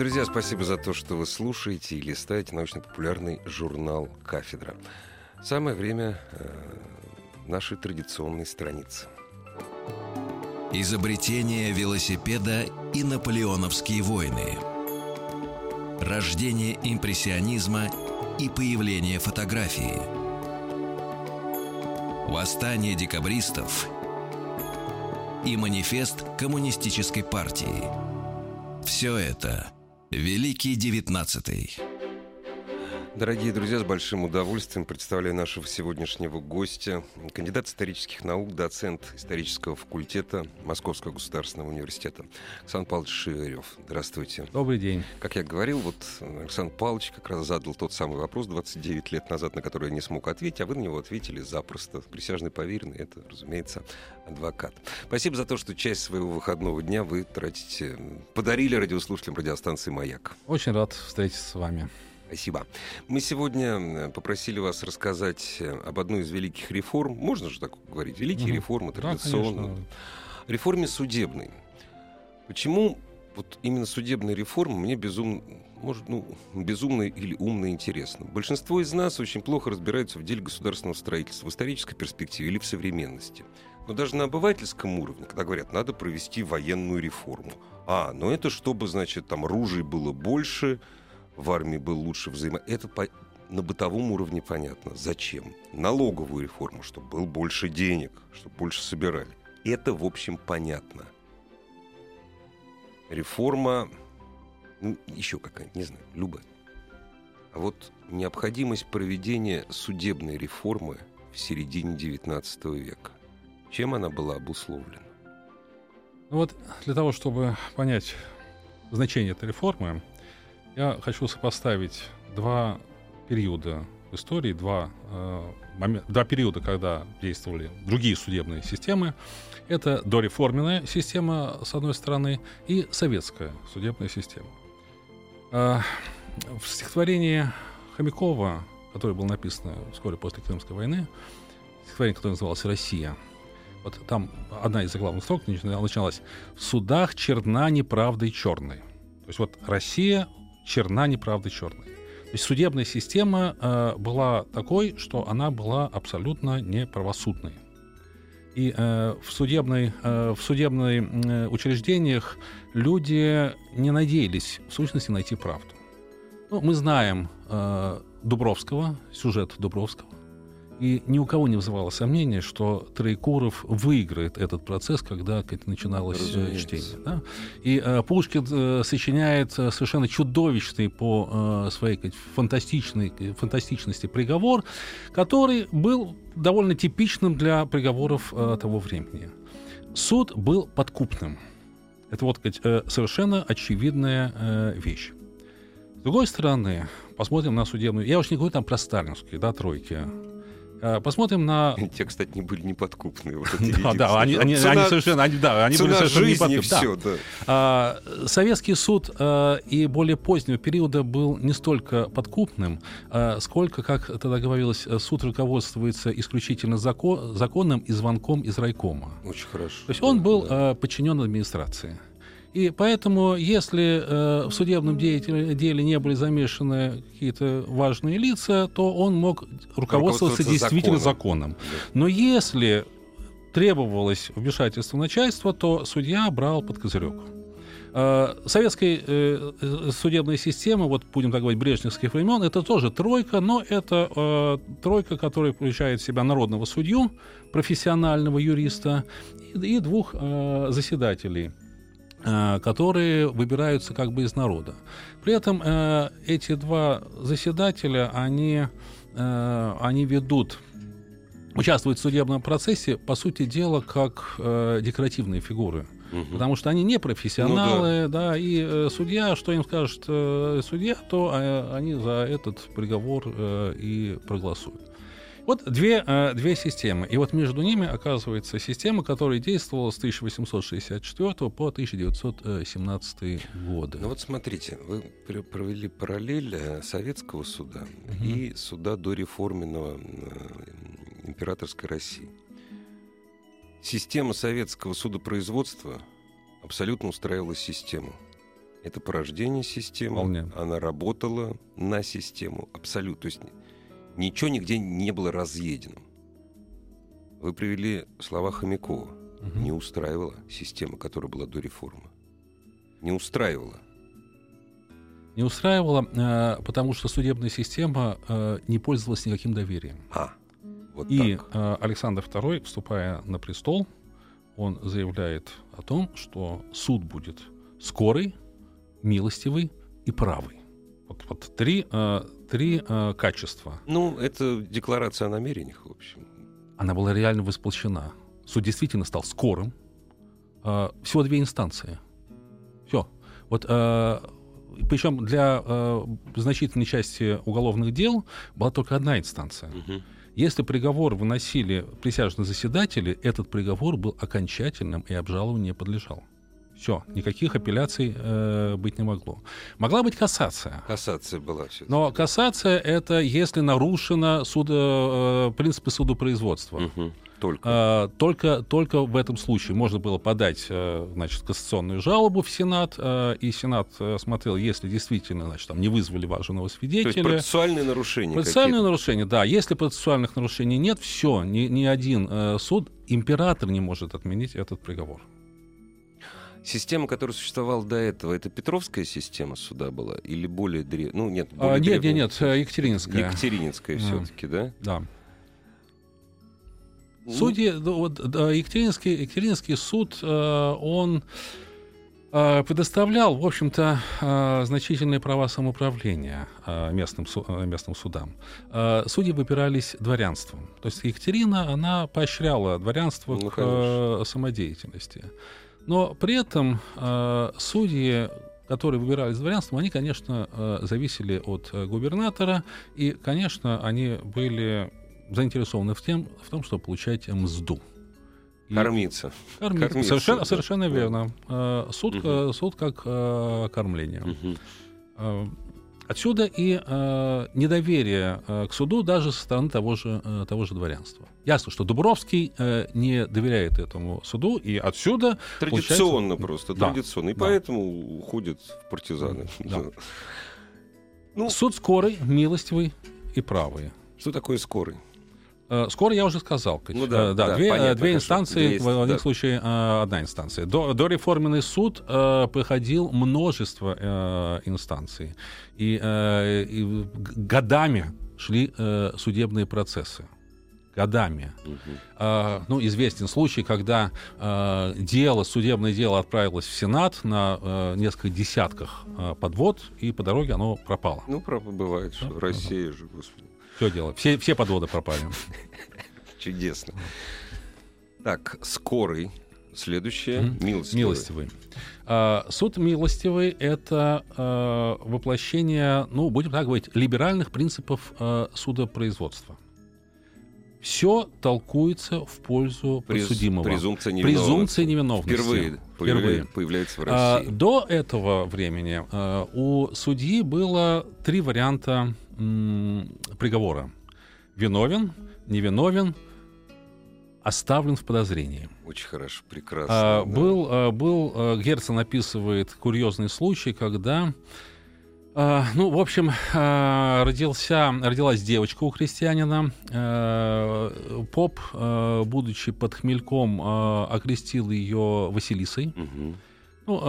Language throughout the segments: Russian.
Друзья, спасибо за то, что вы слушаете и листаете научно-популярный журнал «Кафедра». Самое время э, нашей традиционной страницы. Изобретение велосипеда и наполеоновские войны. Рождение импрессионизма и появление фотографии. Восстание декабристов и манифест коммунистической партии. Все это Великий Девятнадцатый. Дорогие друзья, с большим удовольствием представляю нашего сегодняшнего гостя, кандидат исторических наук, доцент исторического факультета Московского государственного университета Александр Павлович Шиверев. Здравствуйте. Добрый день. Как я говорил, вот Александр Павлович как раз задал тот самый вопрос 29 лет назад, на который я не смог ответить, а вы на него ответили запросто. Присяжный поверенный — это, разумеется, адвокат. Спасибо за то, что часть своего выходного дня вы тратите, подарили радиослушателям радиостанции «Маяк». Очень рад встретиться с вами. Спасибо. Мы сегодня попросили вас рассказать э, об одной из великих реформ. Можно же так говорить? Великие угу. реформы традиционно. Да, реформе судебной. Почему вот именно судебная реформа мне безумно, может, ну, безумно или умно интересно. Большинство из нас очень плохо разбираются в деле государственного строительства, в исторической перспективе или в современности. Но даже на обывательском уровне, когда говорят, надо провести военную реформу. А, ну это чтобы, значит, там ружей было больше, в армии был лучше взаимо... Это по... на бытовом уровне понятно. Зачем? Налоговую реформу, чтобы было больше денег, чтобы больше собирали. Это, в общем, понятно. Реформа, ну, еще какая-нибудь, не знаю, любая. А вот необходимость проведения судебной реформы в середине XIX века. Чем она была обусловлена? Ну вот для того, чтобы понять значение этой реформы, я хочу сопоставить два периода в истории, два, э, момент, два периода, когда действовали другие судебные системы. Это дореформенная система, с одной стороны, и советская судебная система. Э, в стихотворении Хомякова, которое было написано вскоре после Крымской войны, стихотворение, которое называлось «Россия», вот там одна из заглавных строк начиналась «В судах черна неправдой черной». То есть вот Россия черна неправда черной. То есть судебная система э, была такой, что она была абсолютно неправосудной. И э, в, судебной, э, в судебной э, учреждениях люди не надеялись в сущности найти правду. Ну, мы знаем э, Дубровского, сюжет Дубровского. И ни у кого не вызывало сомнения, что Троекуров выиграет этот процесс, когда это начиналось э, Разумеется. чтение. Да? И э, Пушкин э, сочиняет э, совершенно чудовищный по э, своей сказать, фантастичной, фантастичности приговор, который был довольно типичным для приговоров э, того времени. Суд был подкупным. Это вот э, совершенно очевидная э, вещь. С другой стороны, посмотрим на судебную... Я уж не говорю там про сталинские, да, тройки. Э, посмотрим на... Те, кстати, не были неподкупные. Вот да, да, они, они, они совершенно, они, да, они были совершенно неподкупные. Все, да. Да. А, Советский суд а, и более позднего периода был не столько подкупным, а, сколько, как тогда говорилось, суд руководствуется исключительно закон, законом и звонком из райкома. Очень хорошо. То есть он был да. подчинен администрации. И поэтому, если э, в судебном деятеле, деле не были замешаны какие-то важные лица, то он мог руководствоваться действительно законом. законом. Но если требовалось вмешательство начальства, то судья брал под козырек. Э, советская э, э, судебная система, вот будем так говорить, брежневских времен, это тоже тройка, но это э, тройка, которая включает в себя народного судью, профессионального юриста и, и двух э, заседателей – которые выбираются как бы из народа. При этом э, эти два заседателя, они, э, они ведут, участвуют в судебном процессе, по сути дела, как э, декоративные фигуры. угу. потому что они не профессионалы, ну, да. да, и э, судья, что им скажет э, судья, то э, они за этот приговор э, и проголосуют. Вот две, э, две системы. И вот между ними оказывается система, которая действовала с 1864 по 1917 годы. Ну вот смотрите, вы провели параллель э, советского суда угу. и суда до реформенного э, императорской России. Система советского судопроизводства абсолютно устраивала систему. Это порождение системы. Вполне. Она работала на систему абсолютно. То есть ничего нигде не было разъедено. Вы привели слова Хомякова. Угу. Не устраивала система, которая была до реформы. Не устраивала. Не устраивала, э, потому что судебная система э, не пользовалась никаким доверием. А, вот И так. Э, Александр II, вступая на престол, он заявляет о том, что суд будет скорый, милостивый и правый. Вот, вот три, э, три э, качества. Ну, это декларация о намерениях, в общем. Она была реально восполчена. Суд действительно стал скорым. Э, всего две инстанции. Все. Вот э, причем для э, значительной части уголовных дел была только одна инстанция. Угу. Если приговор выносили присяжные заседатели, этот приговор был окончательным и обжалованию не подлежал. Все, никаких апелляций э, быть не могло. Могла быть кассация. Кассация была все. Но кассация это если нарушено судо, э, принципы судопроизводства. Угу. Только. А, только, только в этом случае можно было подать э, значит, кассационную жалобу в Сенат, э, и Сенат э, смотрел, если действительно значит, там, не вызвали важного свидетеля. То есть процессуальные нарушения. Процессуальные нарушения, да. Если процессуальных нарушений нет, все, ни, ни один суд, император не может отменить этот приговор. Система, которая существовала до этого, это Петровская система суда была или более древняя? Ну, нет, более а, нет, нет, нет, Екатерининская. Екатерининская все-таки, да? Да. Ну... Судьи, вот, Екатеринский, Екатеринский суд, э, он э, предоставлял, в общем-то, э, значительные права самоуправления местным, местным судам. Судьи выбирались дворянством. То есть Екатерина, она поощряла дворянство ну, к конечно. самодеятельности. Но при этом судьи которые выбирались дворянством, они, конечно, зависели от губернатора, и, конечно, они были заинтересованы в, тем, в том, чтобы получать мзду. И кормиться. Кормиться. кормиться совершенно, да. совершенно верно. Да. Суд, угу. суд как э, кормление. Угу. Отсюда и э, недоверие э, к суду даже со стороны того же, э, того же дворянства. Ясно, что Дубровский э, не доверяет этому суду, и отсюда... Традиционно просто, да, традиционно. И да. поэтому уходит в партизаны. Да. Ну, Суд скорый, милостивый и правый. Что такое скорый? Э, скоро я уже сказал. Ну, да, э, да, да, две, понятно, две инстанции, две, в одном да. случае э, одна инстанция. До, до реформенный суд проходил множество инстанций. И, и годами шли судебные процессы годами. Угу. Uh, ну, известен случай, когда uh, дело, судебное дело отправилось в Сенат на uh, несколько десятках подвод, и по дороге оно пропало. Ну, бывает, что да? Россия же, господи. Все дело. Все, все подводы пропали. Чудесно. Так, скорый. Следующее. Милостивый. Милостивый. А, суд милостивый — это а, воплощение, ну, будем так говорить, либеральных принципов а, судопроизводства. Все толкуется в пользу Приз, подсудимого. Презумпция невиновности. Презумпция невиновности. Впервые, Впервые. появляется в России. А, до этого времени а, у судьи было три варианта приговора. Виновен, невиновен, оставлен в подозрении. Очень хорошо, прекрасно. А, да. Был, а, был а, Герцен описывает курьезный случай, когда Uh, ну, в общем, uh, родился, родилась девочка у христианина. Uh, поп, будучи под хмельком, окрестил ее Василисой. Uh-huh. Ну,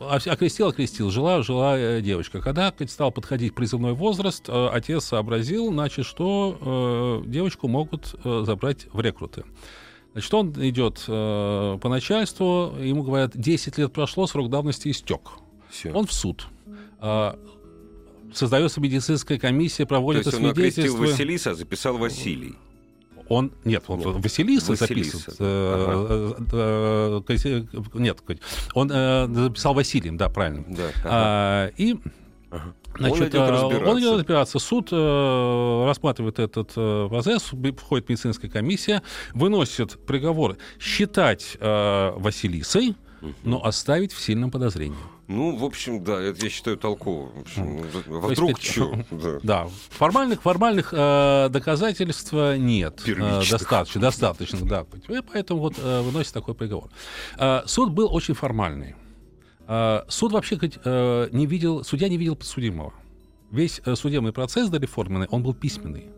э, окрестил, окрестил, жила, жила э, девочка. Когда стал подходить призывной возраст, э, отец сообразил, значит, что э, девочку могут э, забрать в рекруты. Значит, он идет э, по начальству, ему говорят, 10 лет прошло, срок давности истек. Все. Он в суд. Э, создается медицинская комиссия, проводит То есть он окрестил Василиса, а записал Василий. Он нет, он нет. Василиса, Василиса записан. Э, ага. Э, нет, он записал Василием, да, правильно. Да, ага. а, и ага. Значит, он идет разбираться. Он идет разбираться. Суд э, рассматривает этот э, процесс, входит медицинская комиссия, выносит приговор считать э, Василисой, угу. но оставить в сильном подозрении. Ну, в общем, да, это я считаю толково. В общем, вдруг что? Да. да, формальных, формальных э, доказательств нет. Э, достаточно, достаточно, да. Поэтому вот э, выносит такой приговор. Э, суд был очень формальный. Э, суд вообще э, не видел, судья не видел подсудимого. Весь э, судебный процесс дореформенный, он был письменный.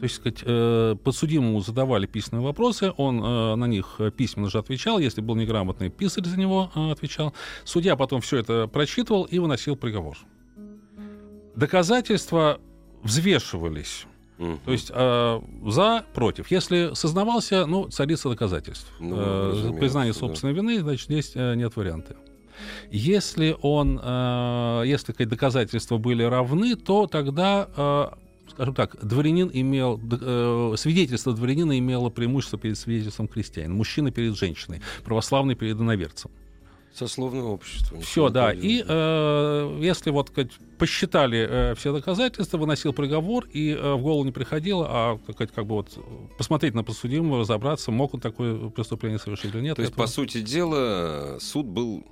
То есть, сказать, э, подсудимому задавали письменные вопросы, он э, на них письменно же отвечал, если был неграмотный, писарь за него э, отвечал. Судья потом все это прочитывал и выносил приговор. Доказательства взвешивались. Угу. То есть э, за, против. Если сознавался, ну, царица доказательств. Ну, э, признание собственной да. вины, значит, здесь э, нет варианта. Если он, э, если доказательства были равны, то тогда э, скажем так, дворянин имел, э, свидетельство дворянина имело преимущество перед свидетельством крестьянина, мужчина перед женщиной, православный перед иноверцем. Сословное общество. Все, да. И э, если вот как, посчитали э, все доказательства, выносил приговор, и э, в голову не приходило, а как, как бы вот посмотреть на подсудимого, разобраться, мог он такое преступление совершить или нет. То есть, по сути дела, суд был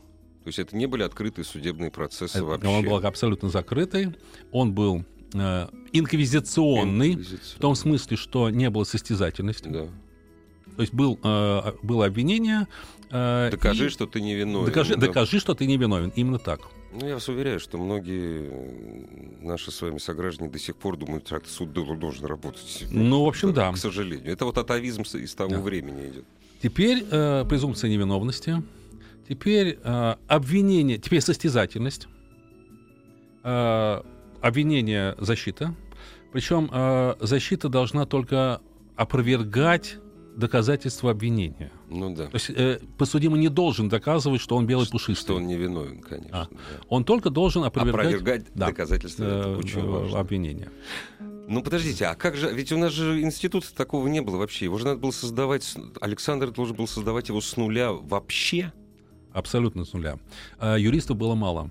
то есть это не были открытые судебные процессы вообще. Он был абсолютно закрытый. Он был э, инквизиционный, в том смысле, что не было состязательности. Да. То есть был, э, было обвинение. Э, докажи, и... что ты не виновен. Докажи, да. докажи, что ты не виновен. Именно так. Ну, я вас уверяю, что многие наши с вами сограждане до сих пор думают, что суд должен работать. Ну, в общем, да. К сожалению. Это вот атовизм из того да. времени идет. Теперь э, презумпция невиновности. Теперь э, обвинение, теперь состязательность. Э, обвинение защита. Причем э, защита должна только опровергать доказательства обвинения. Ну да. То есть э, подсудимый не должен доказывать, что он белый что, пушистый. Что он не виновен, конечно. А. Да. Он только должен опровергать, опровергать да, доказательства э, э, обвинения. Ну подождите, а как же, ведь у нас же института такого не было вообще. Его же надо было создавать, Александр должен был создавать его с нуля вообще. Абсолютно с нуля. Э, юристов было мало.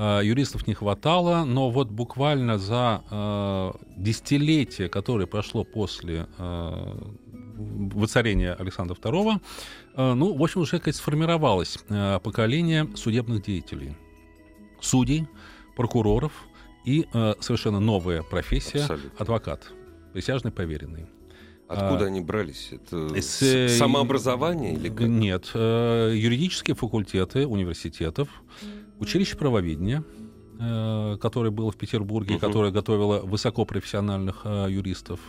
Э, юристов не хватало, но вот буквально за э, десятилетие, которое прошло после э, воцарения Александра II, э, ну, в общем, уже как сформировалось э, поколение судебных деятелей. Судей, прокуроров и э, совершенно новая профессия Абсолютно. адвокат, присяжный поверенный. Откуда а, они брались? Это с, э, самообразование или как? Нет, э, юридические факультеты университетов, училище правоведения, э, которое было в Петербурге, угу. которое готовило высокопрофессиональных э, юристов.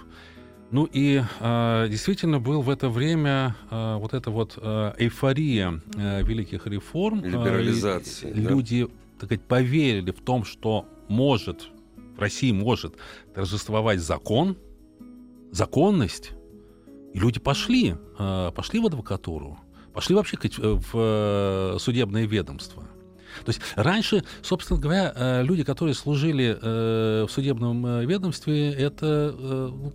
Ну и э, действительно был в это время э, вот эта вот э, эйфория э, великих реформ. Либерализации. Э, да? Люди, так сказать, поверили в том, что может, в России может торжествовать закон, законность. И люди пошли, э, пошли в адвокатуру, пошли вообще в э, судебное ведомство. То есть раньше, собственно говоря, э, люди, которые служили э, в судебном э, ведомстве, это ну,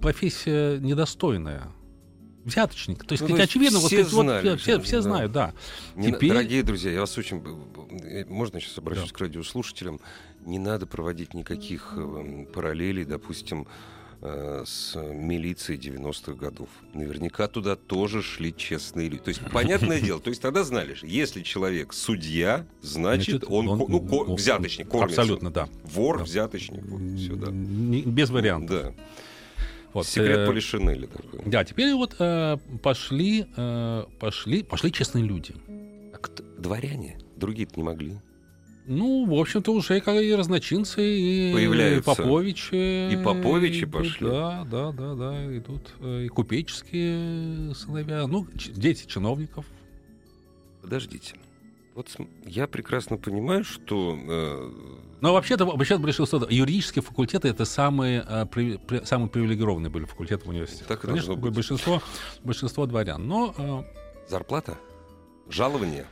профессия недостойная взяточник. То есть, ну, очевидно, все, вот, знали, вот, все, все да. знают, да. Не Теперь... Дорогие друзья, я вас очень... Можно сейчас обращусь да. к радиослушателям? Не надо проводить никаких параллелей, допустим, с милицией 90-х годов. Наверняка туда тоже шли честные люди. То есть, понятное дело, то есть тогда знали, если человек судья, значит, значит он, он ну, ко- взяточник, кормится. Абсолютно, да. Вор, да. взяточник, вот, сюда. Без вариантов. Да. Вот, Секрет э, Полишинеля такой. Да, теперь вот э, пошли, э, пошли, пошли честные люди. А кто, дворяне? Другие-то не могли. Ну, в общем-то, уже как и разночинцы, и Появляются. Поповичи. И Поповичи пошли. Да, да, да, да, идут э, и купеческие сыновья, ну, дети чиновников. Подождите. Вот я прекрасно понимаю, что... Э... Но вообще-то, вообще большинство юридические факультеты это самые, э, при, при, самые привилегированные были факультеты в университете. Так и Конечно, быть. большинство, большинство дворян. Но, э... Зарплата? Жалование?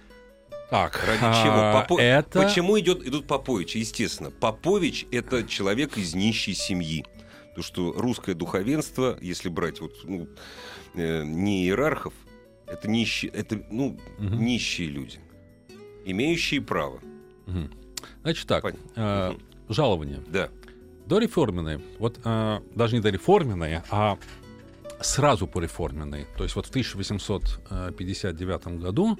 Так, Ради а, чего? Попо... Это... Почему идет, идут Поповичи? Естественно, Попович — это человек из нищей семьи. То, что русское духовенство, если брать вот, ну, э, не иерархов, это нищие, это, ну, угу. нищие люди, имеющие право. Угу. Значит так, э, угу. жалование. Да. Дореформенные, вот э, даже не дореформенные, а сразу пореформенные. То есть вот в 1859 году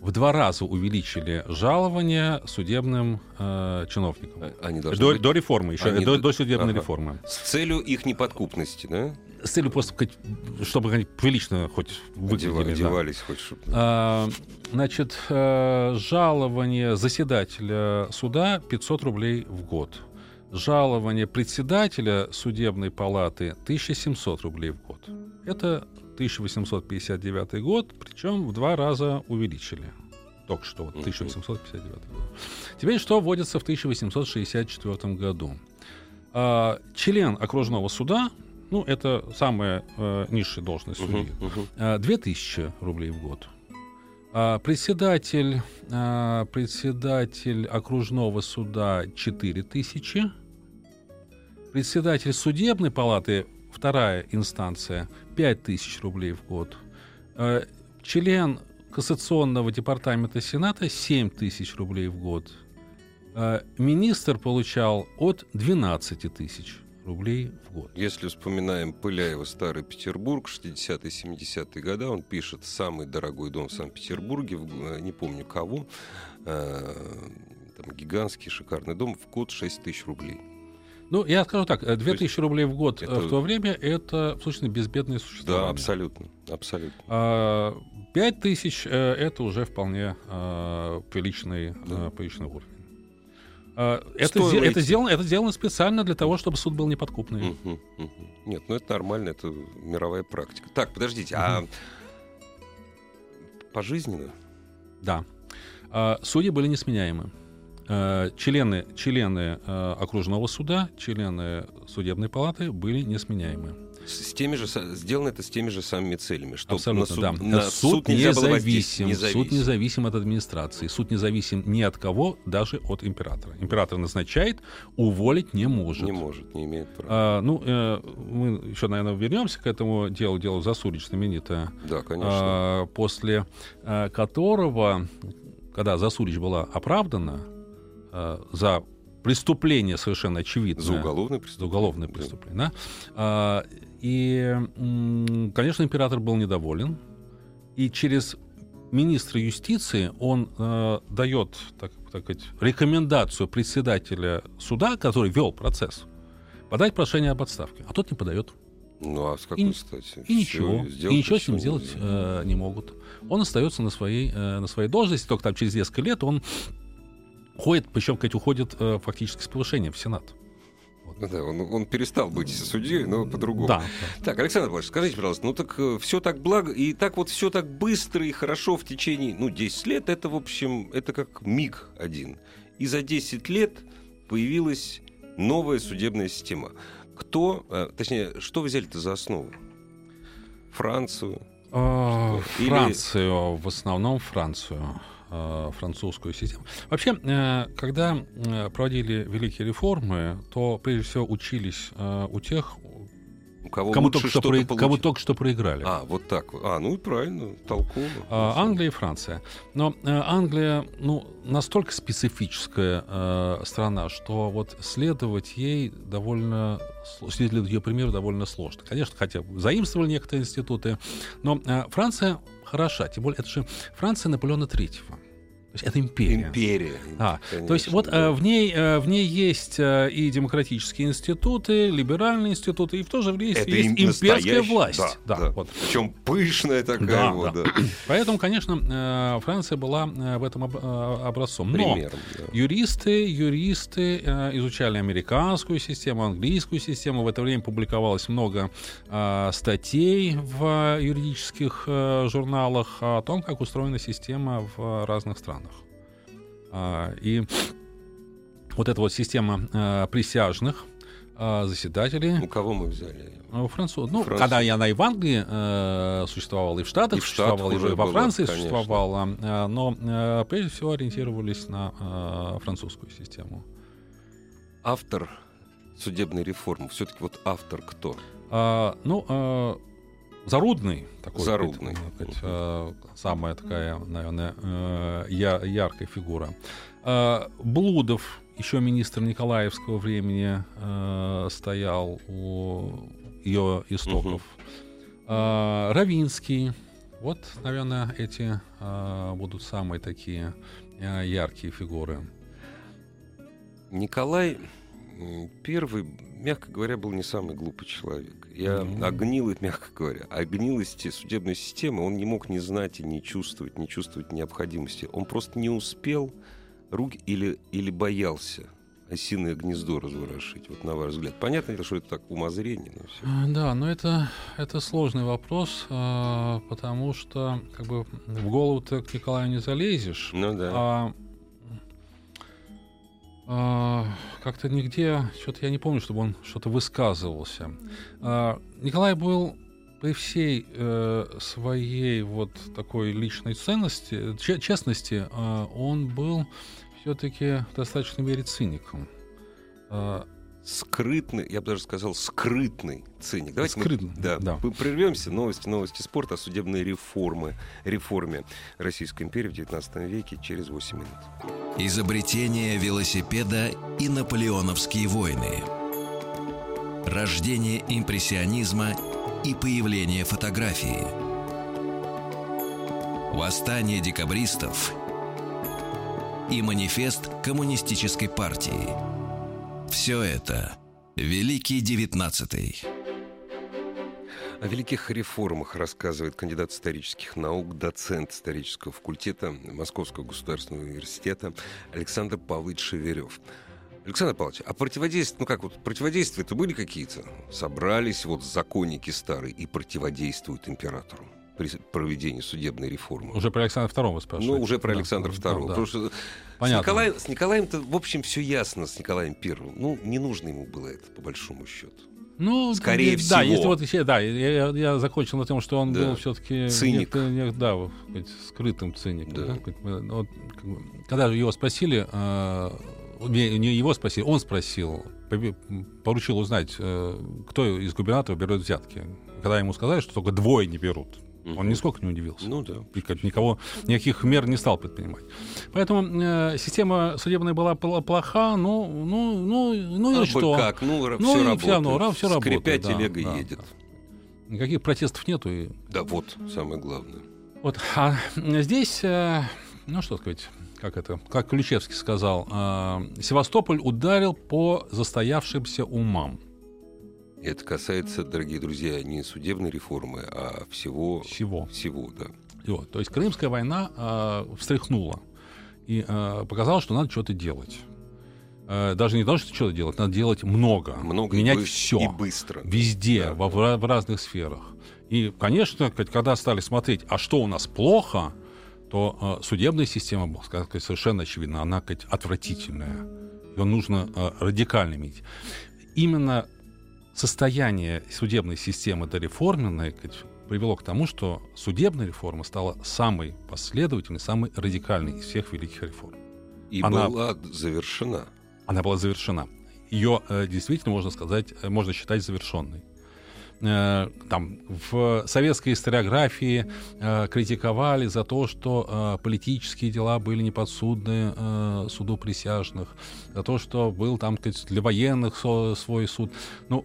в два раза увеличили жалование судебным э, чиновникам. Э, они до, быть... до реформы, еще Они... до, до судебной ага. реформы. С целью их неподкупности, да? С целью просто, чтобы они прилично хоть выглядели. Одевались да. хоть чтобы... А, значит, э, жалование заседателя суда 500 рублей в год. Жалование председателя судебной палаты 1700 рублей в год. Это 1859 год, причем в два раза увеличили. Только что, вот 1859 год. Теперь что вводится в 1864 году? А, член окружного суда, ну, это самая э, низшая должность судьи, uh-huh, uh-huh. 2000 рублей в год. А, председатель, а, председатель окружного суда 4000. Председатель судебной палаты вторая инстанция 5000 рублей в год. Э, член Кассационного департамента Сената 7 тысяч рублей в год. Э, министр получал от 12 тысяч рублей в год. Если вспоминаем Пыляева «Старый Петербург», 60-70-е годы, он пишет «Самый дорогой дом в Санкт-Петербурге», э, не помню кого, там гигантский шикарный дом, в год 6 тысяч рублей. Ну, я скажу так, 2000 есть, рублей в год это... в то время это, собственно, безбедное существование. Да, абсолютно. абсолютно. А, 5000 э, это уже вполне а, приличный, да. а, приличный уровень. А, это, это, сделано, это сделано специально для того, чтобы суд был неподкупный. Угу, угу. Нет, ну это нормально, это мировая практика. Так, подождите, угу. а пожизненно? Да. А, судьи были несменяемы. Э, члены, члены э, окружного суда, члены судебной палаты были несменяемы. С теми же, сделано это с теми же самыми целями, что Абсолютно, на суд, да. на суд, суд независим, независим. Суд независим от администрации. Суд независим ни от кого, даже от императора. Император назначает, уволить не может. Не может, не имеет права. А, ну, э, мы еще, наверное, вернемся к этому делу, делу Засурич знаменитое. Да, конечно. А, после а, которого, когда Засурич была оправдана, э, за преступление совершенно очевидное. За уголовное преступление. За уголовное преступление, да. да. И, конечно, император был недоволен. И через министра юстиции он э, дает, так, так сказать, рекомендацию председателя суда, который вел процесс, подать прошение об отставке. А тот не подает. Ну а с какой и, стати? И ничего. И ничего с ним сделать э, не могут. Он остается на своей, э, на своей должности, только там через несколько лет он уходит, причем, сказать, уходит э, фактически с повышением в Сенат. Вот. Да, он, он перестал быть судьей, но по-другому. Да. Так, Александр Павлович, скажите, пожалуйста, ну так э, все так благо, и так вот все так быстро и хорошо в течение, ну, 10 лет, это, в общем, это как миг один. И за 10 лет появилась новая судебная система. Кто, э, точнее, что взяли-то за основу? Францию? А, Францию, Или... в основном Францию. Э, французскую систему. Вообще, э, когда э, проводили великие реформы, то прежде всего учились у тех, у кого кому, только что про... кому только что проиграли. А, вот так. А, ну и правильно, толково. А, Англия и Франция. Но э, Англия, ну, настолько специфическая э, страна, что вот следовать ей довольно следовать ее примеру довольно сложно. Конечно, хотя заимствовали некоторые институты, но э, Франция хороша. Тем более, это же Франция Наполеона Третьего есть это империя. Империя. А, конечно, то есть вот да. э, в, ней, э, в ней есть э, и демократические институты, либеральные институты, и в то же время это есть им, имперская власть. Да, да, да. Вот. Причем пышная такая. Да, вот, да. Да. Поэтому, конечно, Франция была в этом об, образцом. Но Примером, да. юристы, юристы изучали американскую систему, английскую систему. В это время публиковалось много статей в юридических журналах о том, как устроена система в разных странах. А, и вот эта вот система а, присяжных а, заседателей. У кого мы взяли? У французов. Ну, Француз. когда я на Иванглии э, существовала, и в Штатах и в существовала, и во Франции было, существовала, э, но э, прежде всего ориентировались на э, французскую систему. Автор судебной реформы? Все-таки вот автор кто? А, ну, а, Зарудный такой. Зарудный. Сказать, а, самая такая, наверное, э, я, яркая фигура. А, Блудов, еще министр Николаевского времени, а, стоял у ее истоков. Угу. А, Равинский. Вот, наверное, эти а, будут самые такие а, яркие фигуры. Николай Первый, мягко говоря, был не самый глупый человек. Я mm-hmm. о гнилой, мягко говоря, о гнилости судебной системы он не мог не знать и не чувствовать, не чувствовать необходимости. Он просто не успел руки или, или боялся осиное гнездо разворошить, вот на ваш взгляд? Понятно, что это так умозрение, но все. А, да, но это, это сложный вопрос, а, потому что как бы в голову ты к Николаю не залезешь. Ну да. А а, как-то нигде, что-то я не помню, чтобы он что-то высказывался. А, Николай был при всей э, своей вот такой личной ценности, честности, э, он был все-таки в достаточной мере циником. Скрытный, я бы даже сказал, скрытный циник. Давайте скрытный, мы, да, да. мы прервемся. Новости, новости спорта о судебной реформы, реформе Российской империи в 19 веке через 8 минут. Изобретение велосипеда и наполеоновские войны. Рождение импрессионизма и появление фотографии. Восстание декабристов и манифест коммунистической партии – все это Великий Девятнадцатый. О великих реформах рассказывает кандидат исторических наук, доцент исторического факультета Московского государственного университета Александр Павлович Шеверев. Александр Павлович, а противодействие, ну как вот, противодействия-то были какие-то? Собрались вот законники старые и противодействуют императору при проведении судебной реформы. Уже про Александра II вы спрашиваете? Ну, уже про да, Александра II. Да, да. Потому что Понятно. С, Николаем, с Николаем-то, в общем, все ясно с Николаем Первым. Ну, не нужно ему было это, по большому счету. Ну, скорее да, всего. Да, если вот еще, да, я, я закончил на том, что он да. был все-таки циник, не, да, сказать, скрытым циником. Да. Да, вот, когда его спросили, э, не его спросили, он спросил, поручил узнать, э, кто из губернаторов берет взятки. Когда ему сказали, что только двое не берут, Угу. Он нисколько не удивился. Ну да. И никого, никаких мер не стал предпринимать. Поэтому э, система судебная была плоха, ну, ну, ну, ну а и что? как, ну, ну все работает. Все равно, все работает. Скрипя телега да, едет. Да. Никаких протестов нету. И... Да, вот, самое главное. Вот, а здесь, э, ну что сказать, как это, как Ключевский сказал, э, Севастополь ударил по застоявшимся умам. Это касается, дорогие друзья, не судебной реформы, а всего. Всего. Всего, да. Всего. То есть Крымская война э, встряхнула и э, показала, что надо что-то делать. Э, даже не то, что что-то делать, надо делать много. Много менять и все. И быстро. Везде, да, во, да. в разных сферах. И, конечно, когда стали смотреть, а что у нас плохо, то э, судебная система, сказать, совершенно очевидно, она сказать, отвратительная. Ее нужно э, радикально менять. Именно состояние судебной системы дореформенной привело к тому, что судебная реформа стала самой последовательной, самой радикальной из всех великих реформ. И она, была завершена. Она была завершена. Ее э, действительно можно сказать, э, можно считать завершенной. Э, там в советской историографии э, критиковали за то, что э, политические дела были неподсудны э, суду присяжных, за то, что был там для военных свой суд. Ну,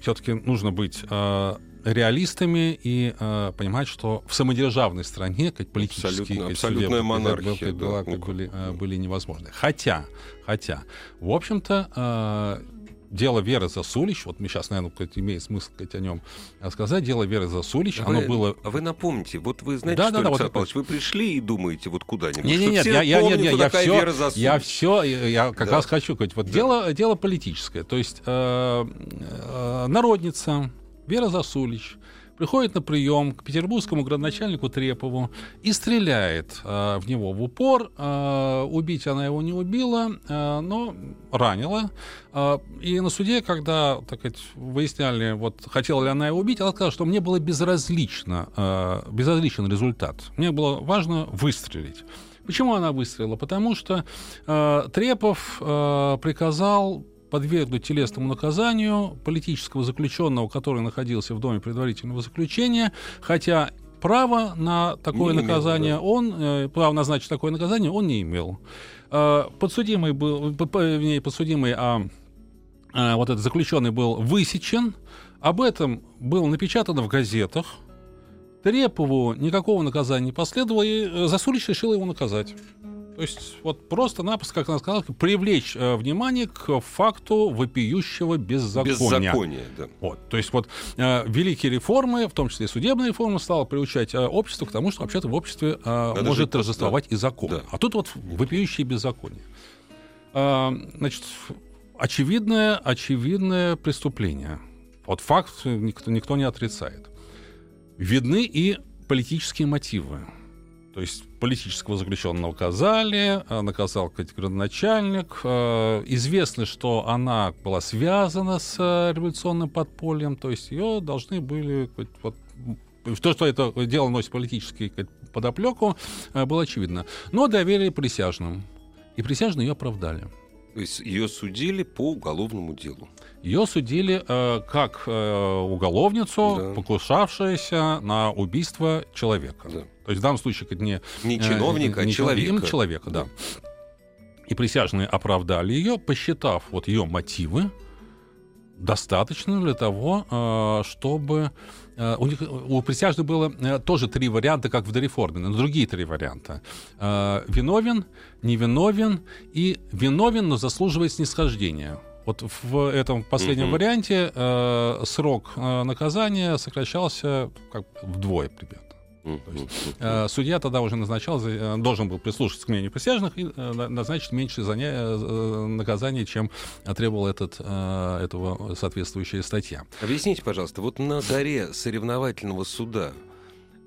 все-таки нужно быть э, реалистами и э, понимать, что в самодержавной стране как политические Абсолютно, абсолютная монархия да, были, э, были невозможны. Хотя, хотя, в общем-то, э, дело Веры Засулич, вот мы сейчас, наверное, имеет смысл сказать, о нем сказать, дело Веры Засулич, а оно вы, было... А вы напомните, вот вы знаете, да, что, да, Александр да, Павлович, вот... вы пришли и думаете вот куда-нибудь, нет, нет, нет, я, я, нет, нет, я все, я все, я как да. раз хочу сказать, вот да. дело, дело политическое, то есть э, э, народница Вера Засулич, приходит на прием к петербургскому градоначальнику Трепову и стреляет э, в него в упор. Э, убить она его не убила, э, но ранила. Э, и на суде, когда так сказать, выясняли, вот, хотела ли она его убить, она сказала, что мне было безразлично, э, безразличен результат. Мне было важно выстрелить. Почему она выстрелила? Потому что э, Трепов э, приказал подвергнуть телесному наказанию политического заключенного, который находился в доме предварительного заключения, хотя право на такое не наказание имел, да. он, э, право назначить такое наказание он не имел. Э, подсудимый был, не подсудимый, а э, вот этот заключенный был высечен, об этом было напечатано в газетах, Трепову никакого наказания не последовало, и э, Засулич решил его наказать. То есть вот просто-напросто, как она сказала, привлечь э, внимание к факту вопиющего беззакония. Беззакония, да. Вот, то есть вот э, великие реформы, в том числе и судебная реформа, стала приучать э, общество к тому, что вообще-то в обществе э, может жить, торжествовать да. и закон. Да. А тут вот вопиющее беззаконие. Э, значит, очевидное, очевидное преступление. Вот факт никто, никто не отрицает. Видны и политические мотивы. То есть политического заключенного наказали, э, наказал градоначальник. Э, известно, что она была связана с э, революционным подпольем, то есть ее должны были... Вот, то, что это дело носит политический подоплеку, было очевидно. Но доверили присяжным. И присяжные ее оправдали. То есть ее судили по уголовному делу. Ее судили э, как э, уголовницу, да. покушавшуюся на убийство человека. Да. То есть в данном случае не, не чиновника, э, не, а человека. Именно человека, да. И присяжные оправдали ее, посчитав вот ее мотивы достаточно для того, э, чтобы э, у них у присяжных было э, тоже три варианта, как в дореформе, но другие три варианта: виновен, невиновен и виновен, но заслуживает снисхождения. Вот в этом последнем mm-hmm. варианте э, срок э, наказания сокращался как вдвое примерно. Есть, э, судья тогда уже назначал, э, должен был прислушаться к мнению присяжных и э, назначить меньше заня... э, наказание, чем требовал этот, э, этого соответствующая статья. Объясните, пожалуйста, вот на заре соревновательного суда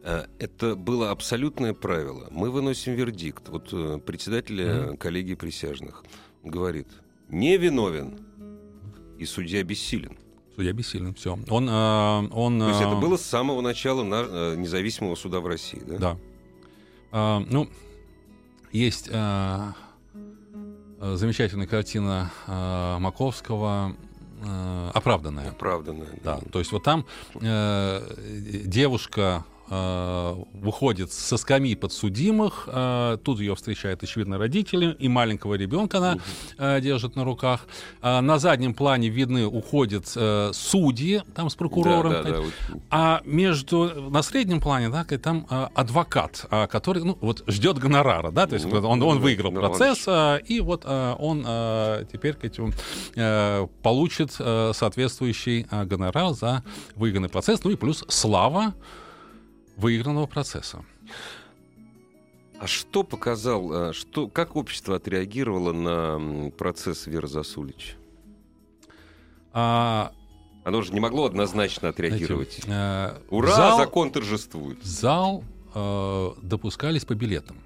э, это было абсолютное правило. Мы выносим вердикт. Вот э, председатель mm-hmm. коллегии присяжных говорит, не виновен, и судья бессилен. Судья бессилен, все. Он, э, он, То есть это э, было с самого начала на, э, независимого суда в России, да? Да. Э, ну, есть э, замечательная картина э, Маковского э, «Оправданная». «Оправданная», да. да. То есть вот там э, девушка э, выходит со скамьи подсудимых, э, тут ее встречают, очевидно, родители, и маленького ребенка она э, держит на руках. Э, на заднем плане видны уходят э, судьи, там с прокурором. Да, да, да. А между, на среднем плане, да, там э, адвокат, э, который, ну, вот ждет гонорара, да, то есть ну, он, он выиграл ну, процесс, э, и вот э, он э, теперь э, получит э, соответствующий э, гонорар за выигранный процесс, ну и плюс слава, выигранного процесса. А что показал, э, что, как общество отреагировало на процесс Веры Засулич? А, Оно же не могло однозначно отреагировать. Знаете, э, Ура, зал, закон торжествует. Зал э, допускались по билетам.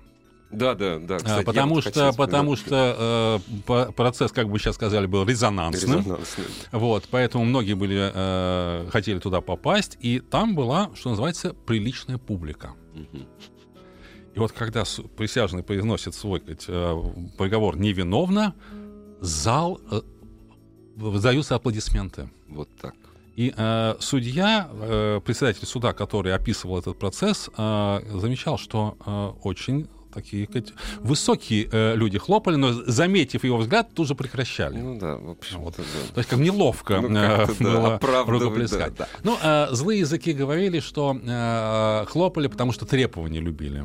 Да, да, да. Кстати, потому что, потому что э, процесс, как бы сейчас сказали, был резонансным. резонансным. Вот, поэтому многие были, э, хотели туда попасть, и там была, что называется, приличная публика. Угу. И вот когда присяжный произносит свой сказать, э, приговор невиновно, зал э, выдаются аплодисменты. Вот так. И э, судья, э, председатель суда, который описывал этот процесс, э, замечал, что э, очень такие сказать, высокие э, люди хлопали, но, заметив его взгляд, тут же прекращали. Ну да, в общем вот. да. То есть как неловко ну, э, было да, рукоплескать. Да, да. Ну, э, злые языки говорили, что э, хлопали, потому что требования любили.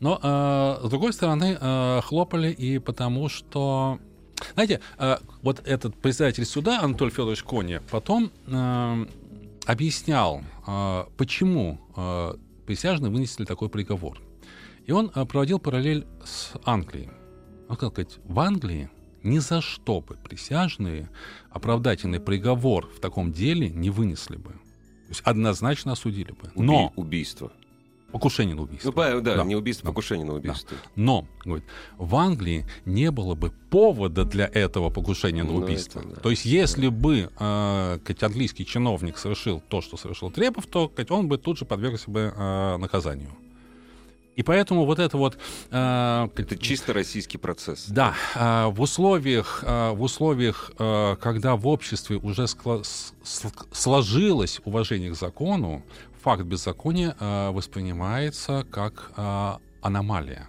Но, э, с другой стороны, э, хлопали и потому, что... Знаете, э, вот этот председатель суда, Анатолий Федорович Кони, потом э, объяснял, э, почему э, присяжные вынесли такой приговор. И он а, проводил параллель с Англией. Он сказал, сказать, в Англии ни за что бы присяжные оправдательный приговор в таком деле не вынесли бы. То есть однозначно осудили бы. Но... убийство. Покушение на убийство. Ну, да, да, не убийство, да. покушение на убийство. Да. Но, говорит, в Англии не было бы повода для этого покушения на ну, убийство. Это, да. То есть, если да. бы э, английский чиновник совершил то, что совершил Трепов, то он бы тут же подвергся бы э, наказанию. И поэтому вот это вот... Э, это чисто российский процесс. Да. Э, в условиях, э, в условиях э, когда в обществе уже скло- сложилось уважение к закону, факт беззакония э, воспринимается как э, аномалия.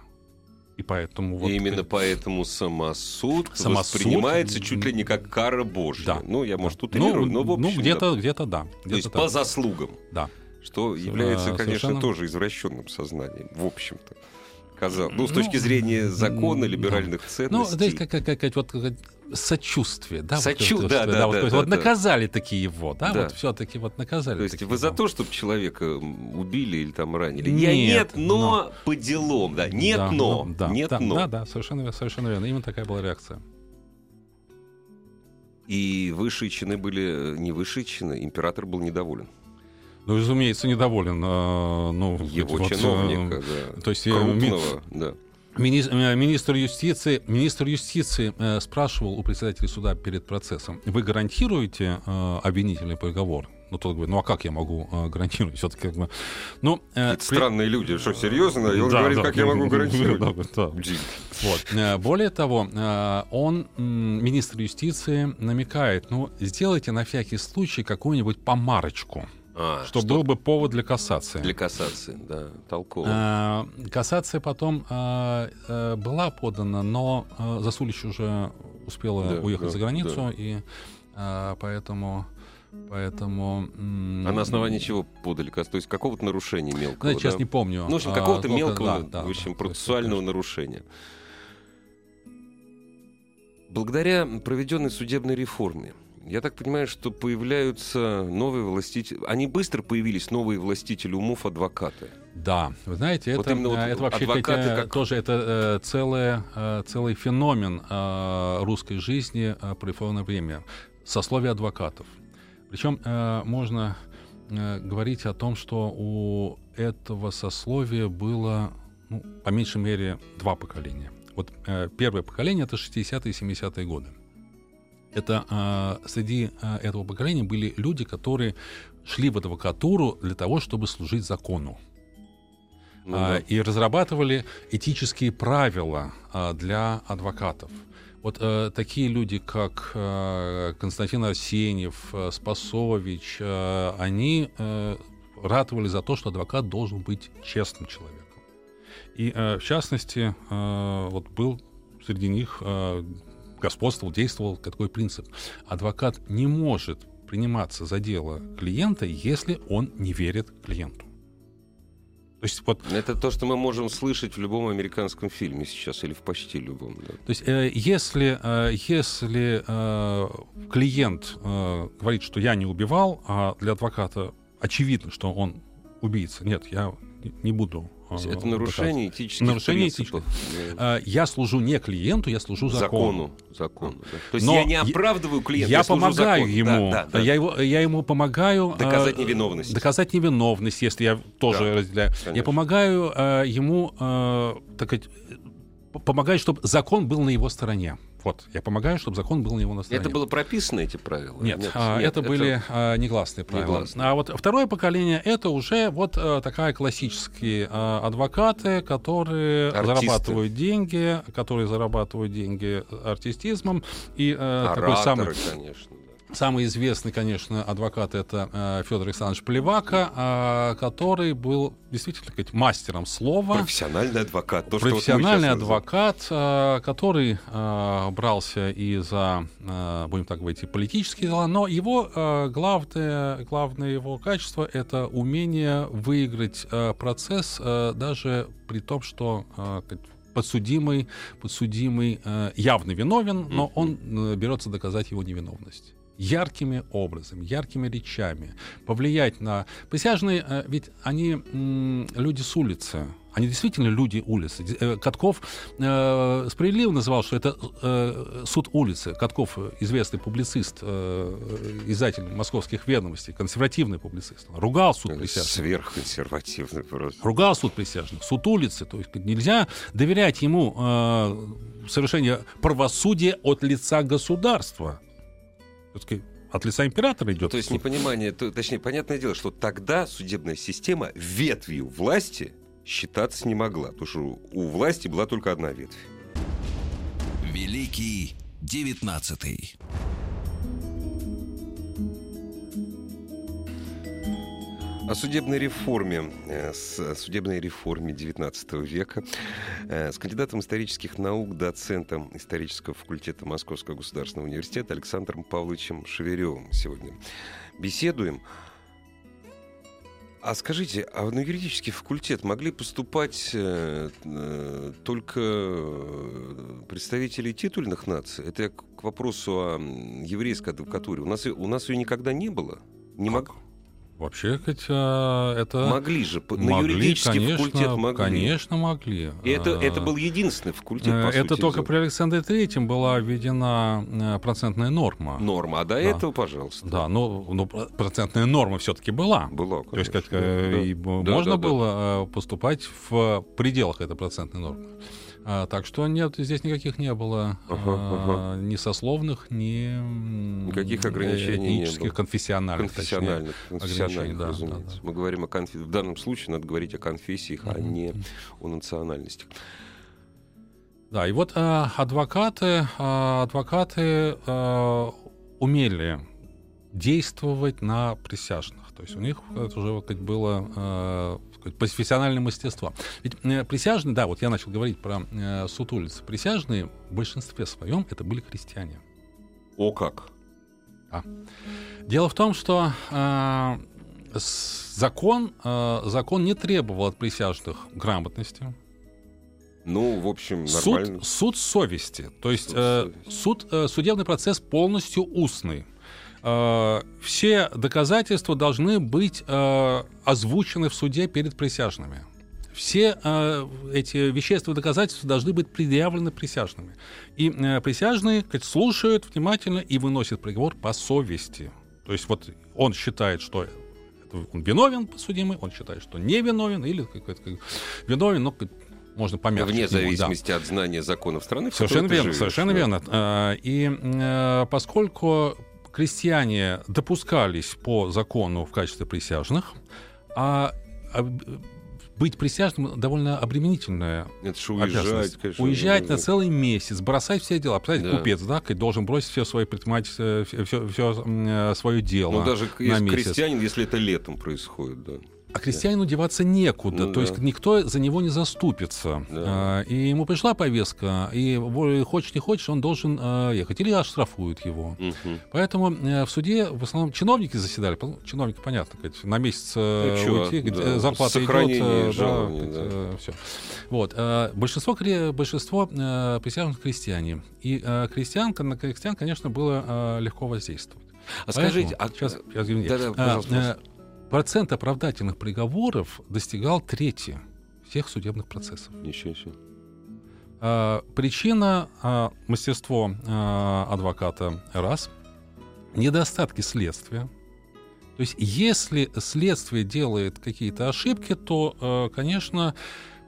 И поэтому вот... И именно поэтому самосуд, самосуд воспринимается чуть ли не как кара Божья. Да. Ну, я, может, утрирую, ну, но в общем... Ну, где-то, да. где-то да. Где-то То есть так. по заслугам. Да. Что является, конечно, Совершенно... тоже извращенным сознанием, в общем-то. Казалось. Ну, с ну, точки зрения закона, либеральных да. ценностей. Ну, то есть, как, как, как, вот сочувствие, да, Сочу... вот, да, да, да, да, вот, да, вот да, наказали такие его, да, да. вот все-таки вот наказали. То есть вы его. за то, чтобы человека убили или там ранили? Нет, нет но, но по делам, да, нет, да, но, да, нет, да, но. Да, да, совершенно, совершенно верно, именно такая была реакция. И высшие чины были не высшие чины, император был недоволен. Ну, разумеется, недоволен. Э, ну, Его вот, чиновника, э, да. То есть, э, Крупного, ми... да. Министр юстиции, министр юстиции э, спрашивал у председателя суда перед процессом, вы гарантируете э, обвинительный приговор? Ну, тот говорит, ну а как я могу э, гарантировать? Все-таки как бы... Ну, э, при... Странные люди, что, серьезно? И он да, говорит, да, как я могу гарантировать? Да, да. Вот. Э, более того, э, он, министр юстиции, намекает, ну, сделайте на всякий случай какую-нибудь помарочку. А, что, что был бы повод для кассации. Для кассации, да, толково. А, кассация потом а, а, была подана, но а, Засулич уже успела да, уехать да, за границу, да. и а, поэтому... Поэтому... А на основании чего подали? То есть какого-то нарушения мелкого? Да, сейчас да? не помню. Ну, в общем, какого-то а, мелкого, да, да, в общем, да, процессуального есть, нарушения. Благодаря проведенной судебной реформе я так понимаю, что появляются новые властители. Они быстро появились, новые властители умов, адвокаты. Да, вы знаете, вот это, вот это вообще хотя, как... тоже это э, целое, э, целый феномен э, русской жизни э, при время. Сословие адвокатов. Причем э, можно э, говорить о том, что у этого сословия было, ну, по меньшей мере, два поколения. Вот э, первое поколение это 60-е и 70-е годы это а, среди а, этого поколения были люди, которые шли в адвокатуру для того, чтобы служить закону. Ну, а, да. И разрабатывали этические правила для адвокатов. Вот э, такие люди, как э, Константин Арсеньев, э, Спасович, э, они э, ратовали за то, что адвокат должен быть честным человеком. И, э, в частности, э, вот был среди них э, господствовал, действовал такой принцип. Адвокат не может приниматься за дело клиента, если он не верит клиенту. То есть вот это то, что мы можем слышать в любом американском фильме сейчас или в почти любом. Да. То есть э, если э, если э, клиент э, говорит, что я не убивал, а для адвоката очевидно, что он убийца, нет, я не буду это нарушение этических нарушение принципов. Этических. А, я служу не клиенту, я служу закону. Закону. закону да. То есть Но я не оправдываю клиента, я, я помогаю ему. Да, да, да. Я, его, я ему помогаю... Доказать а, невиновность. Доказать невиновность, если я тоже да, разделяю. Конечно. Я помогаю а, ему, так сказать, помогаю, чтобы закон был на его стороне. Вот, я помогаю, чтобы закон был на его настроении. Это было прописано, эти правила? Нет, нет, а, нет это, это были а, негласные правила. Негласные. А вот второе поколение — это уже вот а, такая классические а, адвокаты, которые Артисты. зарабатывают деньги, которые зарабатывают деньги артистизмом. И а, такой самый... конечно. Самый известный, конечно, адвокат это э, Федор Александрович Плевака, э, который был действительно сказать, мастером слова. Профессиональный адвокат. То, Профессиональный вот адвокат, э, который э, брался и за, э, будем так говорить, и политические дела, но его э, главное, главное его качество это умение выиграть э, процесс э, даже при том, что э, подсудимый, подсудимый э, явно виновен, но он э, берется доказать его невиновность яркими образами, яркими речами, повлиять на... Присяжные, э, ведь они люди с улицы, они действительно люди улицы. Э, Катков э, справедливо называл, что это э, суд улицы. Катков, известный публицист, э, издатель московских ведомостей, консервативный публицист. Ругал суд присяжных. Сверхконсервативный просто. Ругал суд присяжных. Суд улицы. То есть нельзя доверять ему э, совершение правосудия от лица государства все-таки от лица императора идет. То есть непонимание, то, точнее, понятное дело, что тогда судебная система ветвью власти считаться не могла, потому что у власти была только одна ветвь. Великий девятнадцатый. О судебной реформе, э, с судебной реформе XIX века э, с кандидатом исторических наук, доцентом исторического факультета Московского государственного университета Александром Павловичем Шеверевым сегодня беседуем. А скажите, а на юридический факультет могли поступать э, только представители титульных наций? Это к вопросу о еврейской адвокатуре. У нас, у нас ее никогда не было. Не мог... Вообще, хотя это... Могли же, могли, на юридический конечно, факультет могли. Конечно, могли. И это, это был единственный факультет, по Это сути только при Александре Третьем была введена э, процентная норма. Норма, а до да. этого, пожалуйста. Да, но, но процентная норма все-таки была. Была, конечно. То есть как, э, да. и да, можно да, было да. Э, поступать в пределах этой процентной нормы. А, так что нет, здесь никаких не было ага, а, ага. ни сословных, ни никаких ограничений этнических, не было. конфессиональных, конфессиональных, точнее, конфессиональных да, разумеется. Да, да. Мы говорим о конф... в данном случае надо говорить о конфессиях, mm-hmm. а не о национальностях. Да, и вот э, адвокаты, э, адвокаты э, умели действовать на присяжных. То есть у них это уже вот, было профессиональное мастерство. Ведь э, присяжные, да, вот я начал говорить про э, суд улицы. Присяжные в большинстве своем это были христиане. О как! А. Дело в том, что э, закон, э, закон не требовал от присяжных грамотности. Ну, в общем, нормально. Суд, суд совести. То есть суд, э, суд э, судебный процесс полностью устный. Э, все доказательства должны быть э, озвучены в суде перед присяжными. Все э, эти вещественные доказательства должны быть предъявлены присяжными. И э, присяжные как, слушают внимательно и выносят приговор по совести. То есть вот он считает, что он виновен подсудимый, он считает, что не виновен или как, как, виновен, но можно помягче. Вне зависимости да. от знания законов страны. Совершенно верно, живешь, совершенно да. верно. И поскольку крестьяне допускались по закону в качестве присяжных, а, а быть присяжным довольно обременительная Это же уезжать, конечно. Уезжать на целый месяц, бросать все дела. Представляете, да. купец, да, должен бросить все свои предпринимательства, все, все, свое дело. Ну, даже на месяц. крестьянин, если это летом происходит, да. А крестьянину деваться некуда, ну, то да. есть никто за него не заступится. Да. А, и ему пришла повестка, и хочешь не хочешь, он должен а, ехать, или оштрафуют его. Угу. Поэтому а, в суде в основном чиновники заседали, чиновники, понятно, на месяц э, ну, уйти, да. зарплата идет, э, жалования, да, да. все. Вот. Большинство, большинство присяжных крестьяне. И крестьянка, на крестьян, конечно, было легко воздействовать. А Поэтому, скажите, а... сейчас, сейчас, да, да, пожалуйста, процент оправдательных приговоров достигал трети всех судебных процессов. Ничего себе. А, причина а, мастерство а, адвоката раз, недостатки следствия. То есть, если следствие делает какие-то ошибки, то, а, конечно,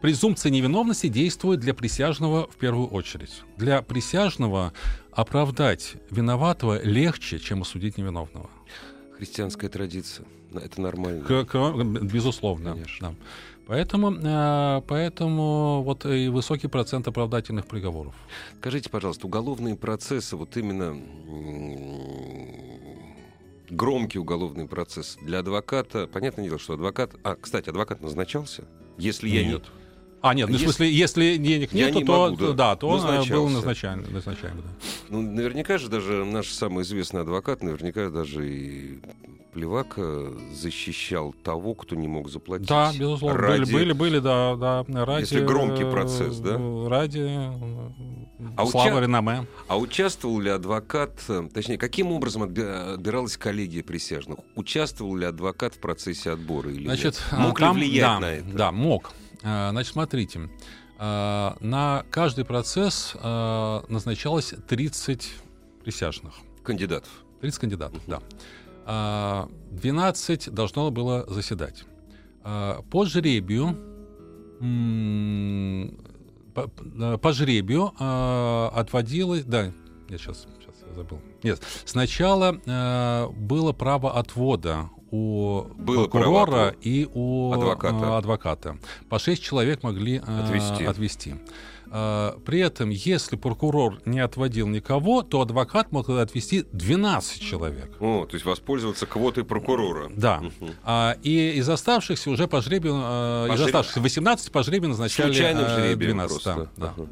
презумпция невиновности действует для присяжного в первую очередь. Для присяжного оправдать виноватого легче, чем осудить невиновного. Христианская традиция это нормально. К, к, безусловно. Конечно. Да. Поэтому, э, поэтому вот и высокий процент оправдательных приговоров. Скажите, пожалуйста, уголовные процессы, вот именно громкий уголовный процесс для адвоката, понятное дело, что адвокат... А, кстати, адвокат назначался? Если я нет. А, нет, ну, в смысле, если денег нет, не то, могу, да. да, то он был назначаем. назначаем да. Ну, наверняка же даже наш самый известный адвокат, наверняка даже и Плевака защищал того, кто не мог заплатить. Да, безусловно. Ради... Были, были, были, да, да. Ради, Если громкий процесс, да? Ради а славы уча... реноме. А участвовал ли адвокат, точнее, каким образом отбиралась коллегия присяжных? Участвовал ли адвокат в процессе отбора или Значит, нет? Мог там, ли влиять да, на это? Да, мог. А, значит, смотрите. А, на каждый процесс а, назначалось 30 присяжных. Кандидатов. 30 кандидатов, uh-huh. да. 12 должно было заседать. По жребию по, по жребию отводилось... Да, я сейчас, сейчас я забыл. Нет, сначала было право отвода у Было прокурора и у адвоката. адвоката. По шесть человек могли отвести. отвести. А, при этом, если прокурор не отводил никого, то адвокат мог отвести 12 человек. О, то есть воспользоваться квотой прокурора. Да. Угу. А, и из оставшихся уже по жребию, по из жреб... оставшихся 18 по жребию назначали Случайным жребием 12. Просто. Да, да.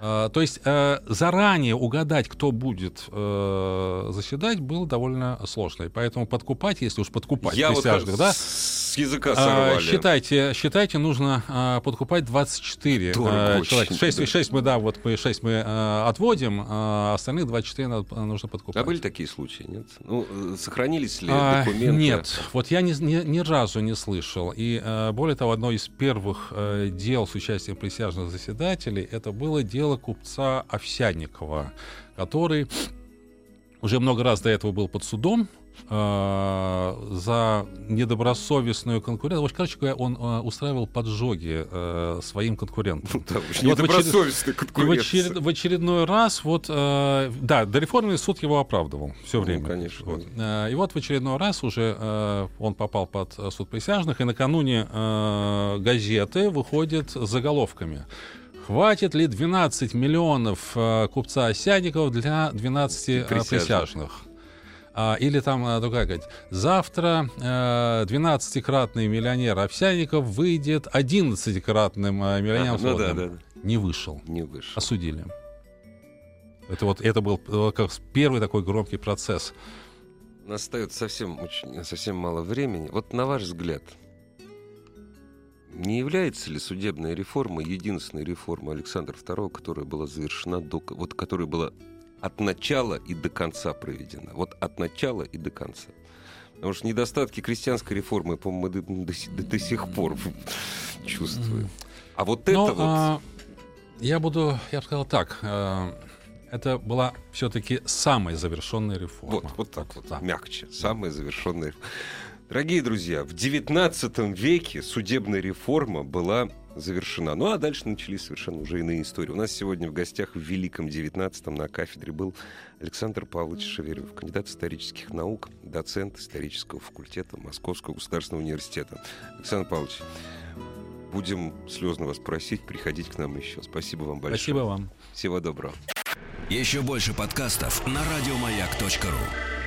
То есть uh, заранее угадать, кто будет uh, заседать, было довольно сложно. И поэтому подкупать, если уж подкупать Я присяжных, вот да, языка сорвали. А, считайте, считайте, нужно а, подкупать 24 а, человека. 6, 6 мы, да, вот мы 6 мы а, отводим, а остальных 24 надо, нужно подкупать. А были такие случаи, нет? Ну, сохранились ли а, документы? Нет, вот я ни, ни, ни разу не слышал. И а, более того, одно из первых а, дел с участием присяжных заседателей, это было дело купца Овсянникова, который уже много раз до этого был под судом, э, за недобросовестную конкуренцию. Вот, короче говоря, он э, устраивал поджоги э, своим конкурентам. Да, недобросовестная конкуренция. В, очеред, в очередной раз, вот, э, да, дореформенный суд его оправдывал все ну, время. Ну, конечно. Вот. Э, и вот в очередной раз уже э, он попал под суд присяжных, и накануне э, газеты выходит с заголовками. Хватит ли 12 миллионов э, купца Осядников для 12 э, присяжных? присяжных? А, или там а, другая говорит, завтра э, 12-кратный миллионер Овсяников выйдет 11-кратным э, миллионером ага, ну, да, да, да. Не вышел. Не вышел. Осудили. Это вот это был э, как первый такой громкий процесс. У нас остается совсем, очень, совсем мало времени. Вот на ваш взгляд, не является ли судебная реформа единственной реформой Александра II, которая была завершена до, вот которая была от начала и до конца проведена. Вот от начала и до конца. Потому что недостатки крестьянской реформы, по-моему, мы до, до, до сих пор чувствуем. А вот Но, это вот... А, я буду, я бы сказал так, э, это была все-таки самая завершенная реформа. Вот, вот так вот, да. мягче. Самая завершенная реформа. Дорогие друзья, в XIX веке судебная реформа была завершена. Ну а дальше начались совершенно уже иные истории. У нас сегодня в гостях в Великом XIX на кафедре был Александр Павлович Шеверев, кандидат исторических наук, доцент исторического факультета Московского государственного университета. Александр Павлович, будем слезно вас просить, приходить к нам еще. Спасибо вам большое. Спасибо вам. Всего доброго. Еще больше подкастов на радиомаяк.ру